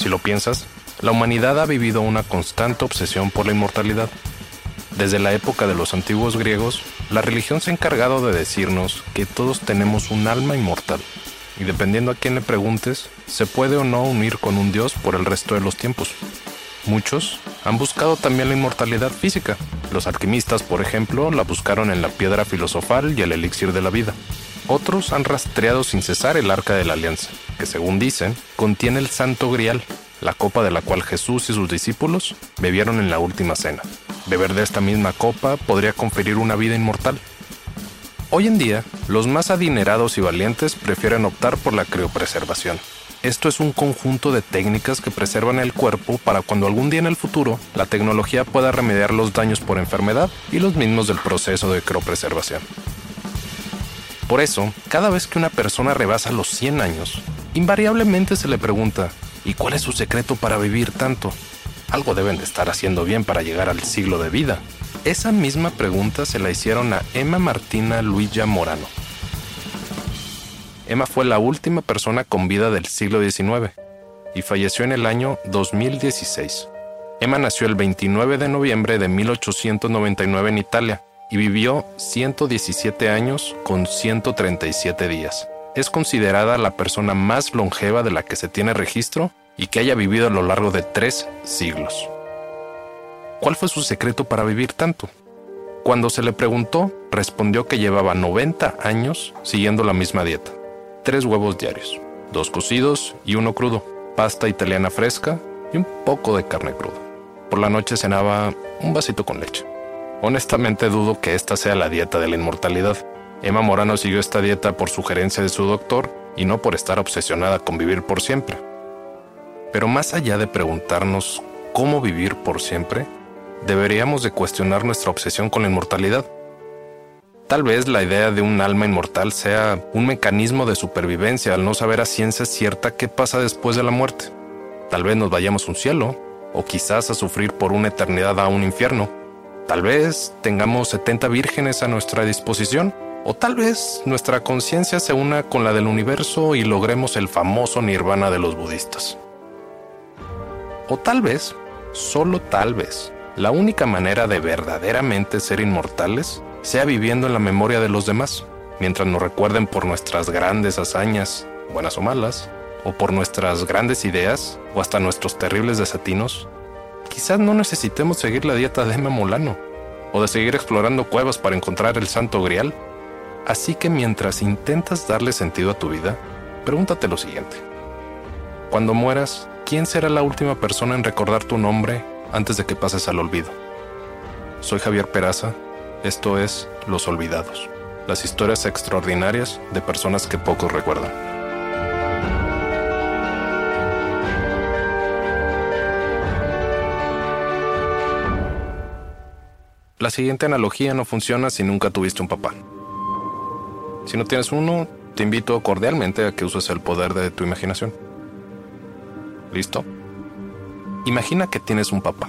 Si lo piensas, la humanidad ha vivido una constante obsesión por la inmortalidad. Desde la época de los antiguos griegos, la religión se ha encargado de decirnos que todos tenemos un alma inmortal, y dependiendo a quién le preguntes, se puede o no unir con un dios por el resto de los tiempos. Muchos han buscado también la inmortalidad física. Los alquimistas, por ejemplo, la buscaron en la piedra filosofal y el elixir de la vida. Otros han rastreado sin cesar el arca de la alianza, que según dicen, contiene el santo grial, la copa de la cual Jesús y sus discípulos bebieron en la última cena. Beber de esta misma copa podría conferir una vida inmortal. Hoy en día, los más adinerados y valientes prefieren optar por la criopreservación. Esto es un conjunto de técnicas que preservan el cuerpo para cuando algún día en el futuro la tecnología pueda remediar los daños por enfermedad y los mismos del proceso de criopreservación. Por eso, cada vez que una persona rebasa los 100 años, invariablemente se le pregunta, ¿y cuál es su secreto para vivir tanto? Algo deben de estar haciendo bien para llegar al siglo de vida. Esa misma pregunta se la hicieron a Emma Martina Luilla Morano. Emma fue la última persona con vida del siglo XIX y falleció en el año 2016. Emma nació el 29 de noviembre de 1899 en Italia y vivió 117 años con 137 días. Es considerada la persona más longeva de la que se tiene registro y que haya vivido a lo largo de tres siglos. ¿Cuál fue su secreto para vivir tanto? Cuando se le preguntó, respondió que llevaba 90 años siguiendo la misma dieta. Tres huevos diarios, dos cocidos y uno crudo, pasta italiana fresca y un poco de carne cruda. Por la noche cenaba un vasito con leche. Honestamente dudo que esta sea la dieta de la inmortalidad. Emma Morano siguió esta dieta por sugerencia de su doctor y no por estar obsesionada con vivir por siempre. Pero más allá de preguntarnos cómo vivir por siempre, deberíamos de cuestionar nuestra obsesión con la inmortalidad. Tal vez la idea de un alma inmortal sea un mecanismo de supervivencia al no saber a ciencia cierta qué pasa después de la muerte. Tal vez nos vayamos a un cielo, o quizás a sufrir por una eternidad a un infierno. Tal vez tengamos 70 vírgenes a nuestra disposición, o tal vez nuestra conciencia se una con la del universo y logremos el famoso nirvana de los budistas. O tal vez, solo tal vez, la única manera de verdaderamente ser inmortales sea viviendo en la memoria de los demás, mientras nos recuerden por nuestras grandes hazañas, buenas o malas, o por nuestras grandes ideas, o hasta nuestros terribles desatinos. Quizás no necesitemos seguir la dieta de Emma Molano, o de seguir explorando cuevas para encontrar el santo grial. Así que mientras intentas darle sentido a tu vida, pregúntate lo siguiente. Cuando mueras, ¿quién será la última persona en recordar tu nombre antes de que pases al olvido? Soy Javier Peraza, esto es Los Olvidados, las historias extraordinarias de personas que pocos recuerdan. La siguiente analogía no funciona si nunca tuviste un papá. Si no tienes uno, te invito cordialmente a que uses el poder de tu imaginación. ¿Listo? Imagina que tienes un papá.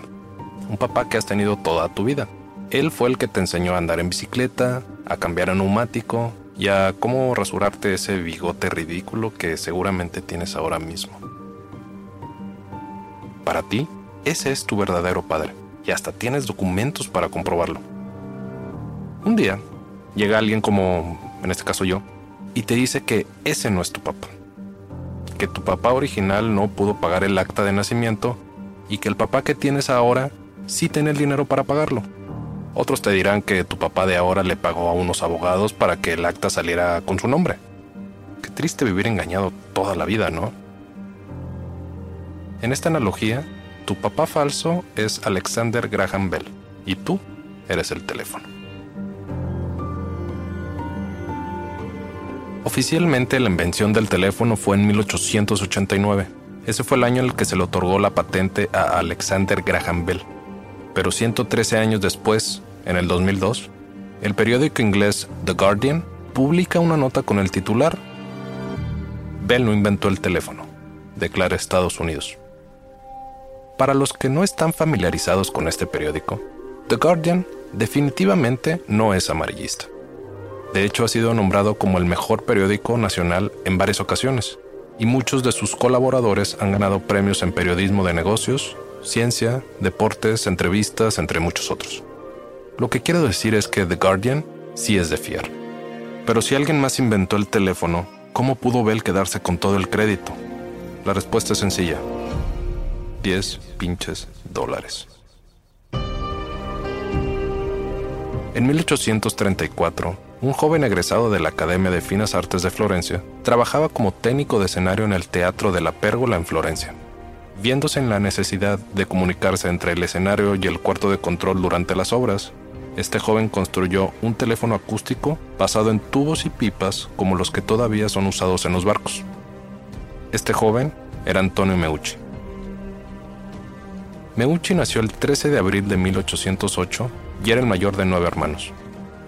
Un papá que has tenido toda tu vida. Él fue el que te enseñó a andar en bicicleta, a cambiar a neumático y a cómo rasurarte ese bigote ridículo que seguramente tienes ahora mismo. Para ti, ese es tu verdadero padre y hasta tienes documentos para comprobarlo. Un día, llega alguien como, en este caso yo, y te dice que ese no es tu papá. Que tu papá original no pudo pagar el acta de nacimiento y que el papá que tienes ahora sí tiene el dinero para pagarlo. Otros te dirán que tu papá de ahora le pagó a unos abogados para que el acta saliera con su nombre. Qué triste vivir engañado toda la vida, ¿no? En esta analogía, tu papá falso es Alexander Graham Bell y tú eres el teléfono. Oficialmente la invención del teléfono fue en 1889. Ese fue el año en el que se le otorgó la patente a Alexander Graham Bell. Pero 113 años después, en el 2002, el periódico inglés The Guardian publica una nota con el titular Bell no inventó el teléfono, declara Estados Unidos. Para los que no están familiarizados con este periódico, The Guardian definitivamente no es amarillista. De hecho, ha sido nombrado como el mejor periódico nacional en varias ocasiones, y muchos de sus colaboradores han ganado premios en periodismo de negocios, ciencia, deportes, entrevistas, entre muchos otros. Lo que quiero decir es que The Guardian sí es de fiar. Pero si alguien más inventó el teléfono, ¿cómo pudo Bell quedarse con todo el crédito? La respuesta es sencilla. 10 pinches dólares. En 1834, un joven egresado de la Academia de Finas Artes de Florencia trabajaba como técnico de escenario en el Teatro de la Pérgola en Florencia. Viéndose en la necesidad de comunicarse entre el escenario y el cuarto de control durante las obras, este joven construyó un teléfono acústico basado en tubos y pipas como los que todavía son usados en los barcos. Este joven era Antonio Meucci. Meucci nació el 13 de abril de 1808 y era el mayor de nueve hermanos.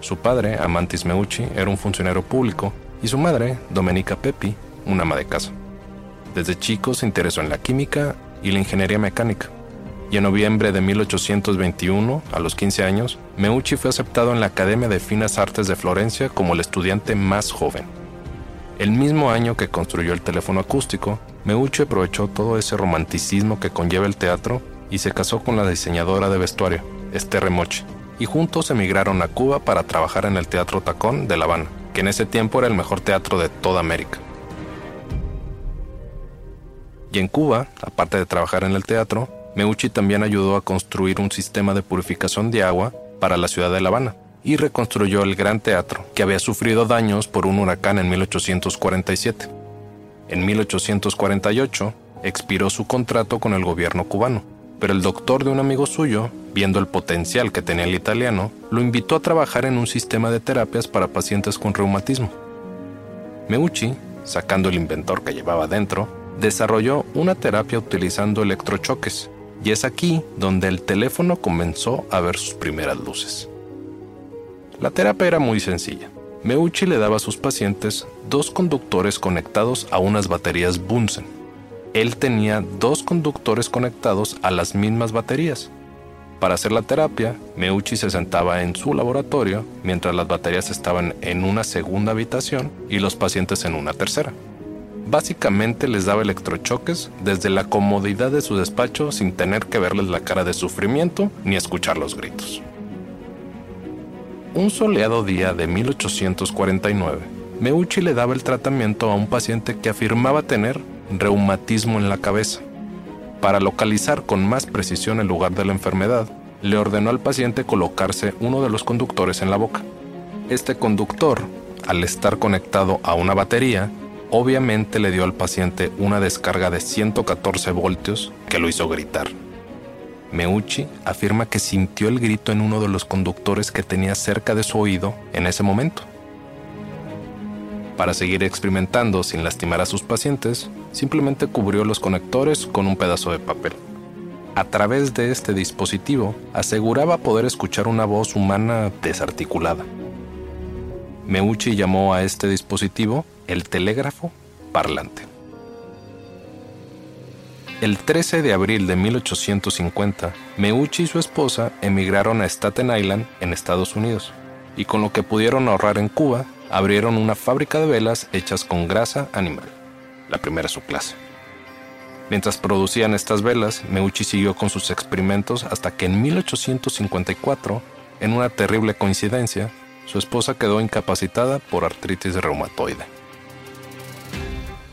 Su padre, Amantis Meucci, era un funcionario público y su madre, Domenica Pepi, una ama de casa. Desde chico se interesó en la química y la ingeniería mecánica. Y en noviembre de 1821, a los 15 años, Meucci fue aceptado en la Academia de Finas Artes de Florencia como el estudiante más joven. El mismo año que construyó el teléfono acústico, Meucci aprovechó todo ese romanticismo que conlleva el teatro y se casó con la diseñadora de vestuario, Esther Remoche, y juntos emigraron a Cuba para trabajar en el Teatro Tacón de La Habana, que en ese tiempo era el mejor teatro de toda América. Y en Cuba, aparte de trabajar en el teatro, Meucci también ayudó a construir un sistema de purificación de agua para la ciudad de La Habana y reconstruyó el Gran Teatro, que había sufrido daños por un huracán en 1847. En 1848 expiró su contrato con el gobierno cubano pero el doctor de un amigo suyo, viendo el potencial que tenía el italiano, lo invitó a trabajar en un sistema de terapias para pacientes con reumatismo. Meucci, sacando el inventor que llevaba dentro, desarrolló una terapia utilizando electrochoques, y es aquí donde el teléfono comenzó a ver sus primeras luces. La terapia era muy sencilla. Meucci le daba a sus pacientes dos conductores conectados a unas baterías Bunsen él tenía dos conductores conectados a las mismas baterías. Para hacer la terapia, Meucci se sentaba en su laboratorio mientras las baterías estaban en una segunda habitación y los pacientes en una tercera. Básicamente les daba electrochoques desde la comodidad de su despacho sin tener que verles la cara de sufrimiento ni escuchar los gritos. Un soleado día de 1849, Meucci le daba el tratamiento a un paciente que afirmaba tener reumatismo en la cabeza. Para localizar con más precisión el lugar de la enfermedad, le ordenó al paciente colocarse uno de los conductores en la boca. Este conductor, al estar conectado a una batería, obviamente le dio al paciente una descarga de 114 voltios que lo hizo gritar. Meucci afirma que sintió el grito en uno de los conductores que tenía cerca de su oído en ese momento. Para seguir experimentando sin lastimar a sus pacientes, simplemente cubrió los conectores con un pedazo de papel. A través de este dispositivo aseguraba poder escuchar una voz humana desarticulada. Meucci llamó a este dispositivo el telégrafo parlante. El 13 de abril de 1850, Meucci y su esposa emigraron a Staten Island, en Estados Unidos, y con lo que pudieron ahorrar en Cuba, abrieron una fábrica de velas hechas con grasa animal, la primera su clase. Mientras producían estas velas, Meucci siguió con sus experimentos hasta que en 1854, en una terrible coincidencia, su esposa quedó incapacitada por artritis reumatoide.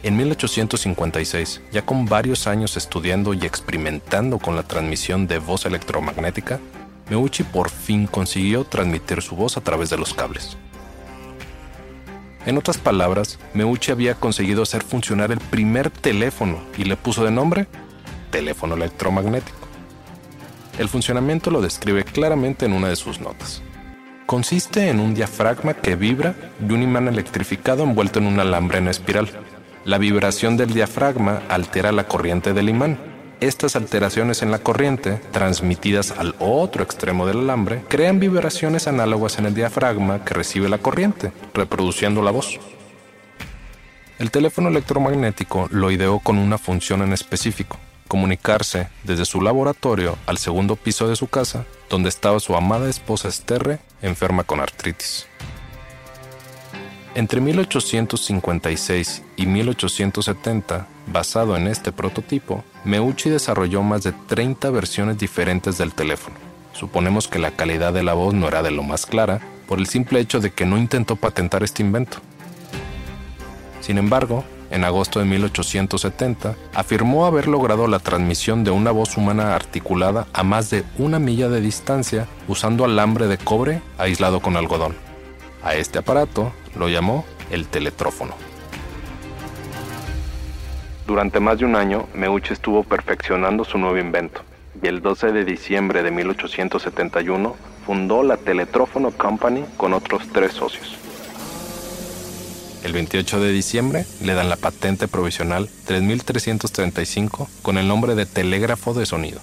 En 1856, ya con varios años estudiando y experimentando con la transmisión de voz electromagnética, Meucci por fin consiguió transmitir su voz a través de los cables. En otras palabras, Meucci había conseguido hacer funcionar el primer teléfono y le puso de nombre teléfono electromagnético. El funcionamiento lo describe claramente en una de sus notas. Consiste en un diafragma que vibra y un imán electrificado envuelto en un alambre en espiral. La vibración del diafragma altera la corriente del imán. Estas alteraciones en la corriente, transmitidas al otro extremo del alambre, crean vibraciones análogas en el diafragma que recibe la corriente, reproduciendo la voz. El teléfono electromagnético lo ideó con una función en específico, comunicarse desde su laboratorio al segundo piso de su casa, donde estaba su amada esposa Esterre, enferma con artritis. Entre 1856 y 1870, basado en este prototipo, Meucci desarrolló más de 30 versiones diferentes del teléfono. Suponemos que la calidad de la voz no era de lo más clara, por el simple hecho de que no intentó patentar este invento. Sin embargo, en agosto de 1870, afirmó haber logrado la transmisión de una voz humana articulada a más de una milla de distancia usando alambre de cobre aislado con algodón. A este aparato lo llamó el teletrófono. Durante más de un año, Meucci estuvo perfeccionando su nuevo invento y el 12 de diciembre de 1871 fundó la Teletrófono Company con otros tres socios. El 28 de diciembre le dan la patente provisional 3335 con el nombre de telégrafo de sonido.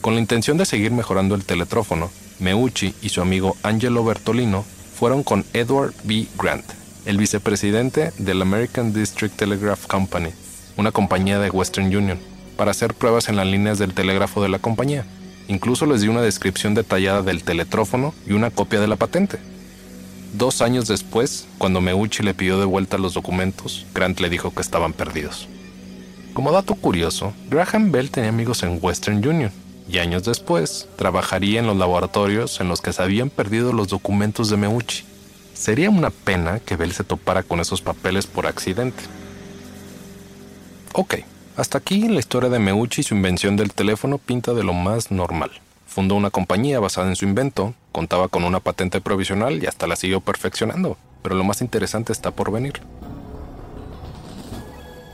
Con la intención de seguir mejorando el teletrófono, Meucci y su amigo Angelo Bertolino fueron con Edward B. Grant, el vicepresidente del American District Telegraph Company, una compañía de Western Union, para hacer pruebas en las líneas del telégrafo de la compañía. Incluso les dio una descripción detallada del teletrófono y una copia de la patente. Dos años después, cuando Meucci le pidió de vuelta los documentos, Grant le dijo que estaban perdidos. Como dato curioso, Graham Bell tenía amigos en Western Union y años después trabajaría en los laboratorios en los que se habían perdido los documentos de Meucci. Sería una pena que Bell se topara con esos papeles por accidente. Ok, hasta aquí la historia de Meucci y su invención del teléfono pinta de lo más normal. Fundó una compañía basada en su invento, contaba con una patente provisional y hasta la siguió perfeccionando, pero lo más interesante está por venir.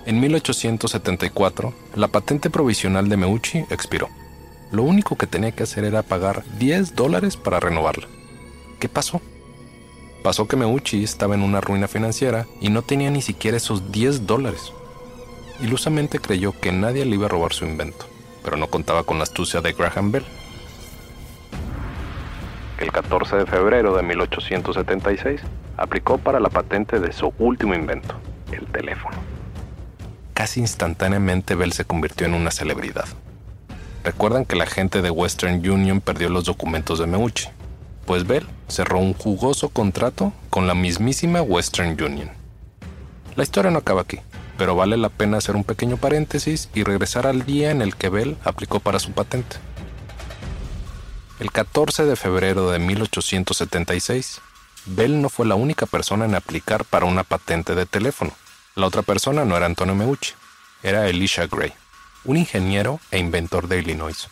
En 1874, la patente provisional de Meucci expiró. Lo único que tenía que hacer era pagar 10 dólares para renovarla. ¿Qué pasó? Pasó que Meucci estaba en una ruina financiera y no tenía ni siquiera esos 10 dólares. Ilusamente creyó que nadie le iba a robar su invento, pero no contaba con la astucia de Graham Bell. El 14 de febrero de 1876 aplicó para la patente de su último invento, el teléfono. Casi instantáneamente Bell se convirtió en una celebridad. Recuerdan que la gente de Western Union perdió los documentos de Meucci. Pues Bell cerró un jugoso contrato con la mismísima Western Union. La historia no acaba aquí, pero vale la pena hacer un pequeño paréntesis y regresar al día en el que Bell aplicó para su patente. El 14 de febrero de 1876, Bell no fue la única persona en aplicar para una patente de teléfono. La otra persona no era Antonio Meucci, era Elisha Gray, un ingeniero e inventor de Illinois.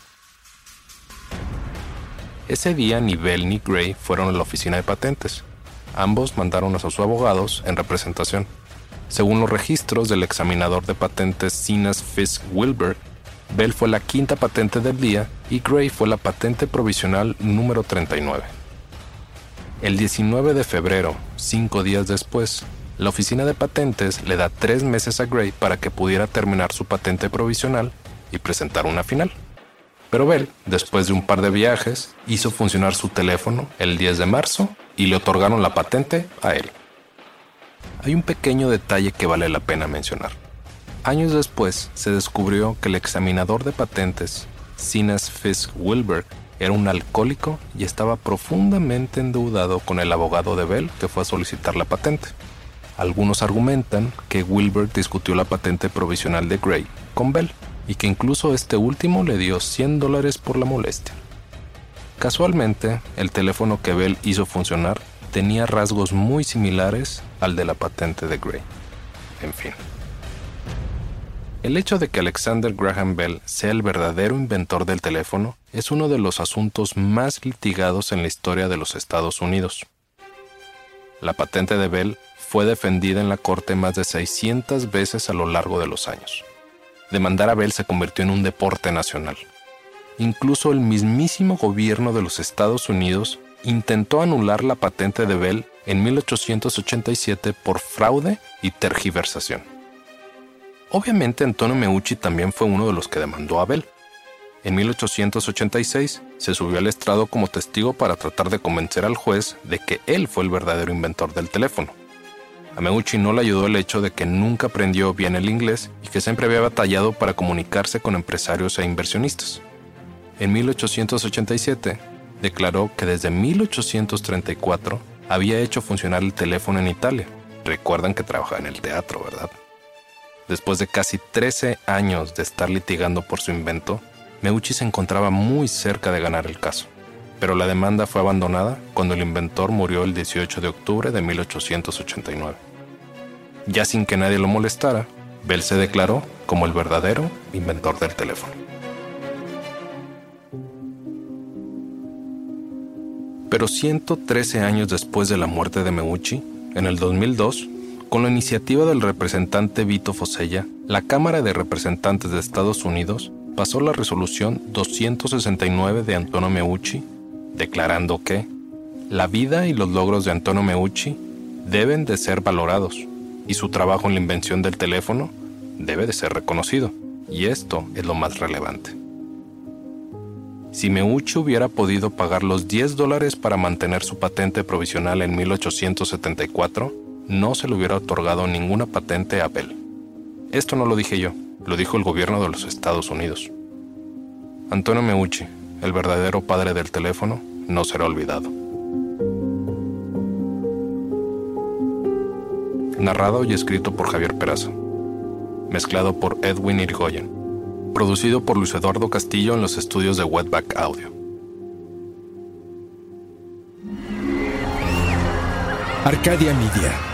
Ese día ni Bell ni Gray fueron a la oficina de patentes. Ambos mandaron a sus abogados en representación. Según los registros del examinador de patentes Sinas Fisk Wilbur, Bell fue la quinta patente del día y Gray fue la patente provisional número 39. El 19 de febrero, cinco días después, la oficina de patentes le da tres meses a Gray para que pudiera terminar su patente provisional y presentar una final. Pero Bell, después de un par de viajes, hizo funcionar su teléfono el 10 de marzo y le otorgaron la patente a él. Hay un pequeño detalle que vale la pena mencionar. Años después se descubrió que el examinador de patentes, Sinas Fisk Wilberg, era un alcohólico y estaba profundamente endeudado con el abogado de Bell que fue a solicitar la patente. Algunos argumentan que Wilbur discutió la patente provisional de Gray con Bell y que incluso este último le dio 100 dólares por la molestia. Casualmente, el teléfono que Bell hizo funcionar tenía rasgos muy similares al de la patente de Gray. En fin, El hecho de que Alexander Graham Bell sea el verdadero inventor del teléfono es uno de los asuntos más litigados en la historia de los Estados Unidos. La patente de Bell fue defendida en la corte más de 600 veces a lo largo de los años. Demandar a Bell se convirtió en un deporte nacional. Incluso el mismísimo gobierno de los Estados Unidos intentó anular la patente de Bell en 1887 por fraude y tergiversación. Obviamente Antonio Meucci también fue uno de los que demandó a Bell. En 1886 se subió al estrado como testigo para tratar de convencer al juez de que él fue el verdadero inventor del teléfono. A Meucci no le ayudó el hecho de que nunca aprendió bien el inglés y que siempre había batallado para comunicarse con empresarios e inversionistas. En 1887 declaró que desde 1834 había hecho funcionar el teléfono en Italia. Recuerdan que trabajaba en el teatro, ¿verdad? Después de casi 13 años de estar litigando por su invento, Meucci se encontraba muy cerca de ganar el caso, pero la demanda fue abandonada cuando el inventor murió el 18 de octubre de 1889. Ya sin que nadie lo molestara, Bell se declaró como el verdadero inventor del teléfono. Pero 113 años después de la muerte de Meucci, en el 2002, con la iniciativa del representante Vito Fosella, la Cámara de Representantes de Estados Unidos pasó la resolución 269 de Antonio Meucci, declarando que la vida y los logros de Antonio Meucci deben de ser valorados y su trabajo en la invención del teléfono debe de ser reconocido. Y esto es lo más relevante. Si Meucci hubiera podido pagar los 10 dólares para mantener su patente provisional en 1874, no se le hubiera otorgado ninguna patente a Bell. Esto no lo dije yo, lo dijo el gobierno de los Estados Unidos. Antonio Meucci, el verdadero padre del teléfono, no será olvidado. Narrado y escrito por Javier Peraza. Mezclado por Edwin Irigoyen. Producido por Luis Eduardo Castillo en los estudios de Wetback Audio. Arcadia Media.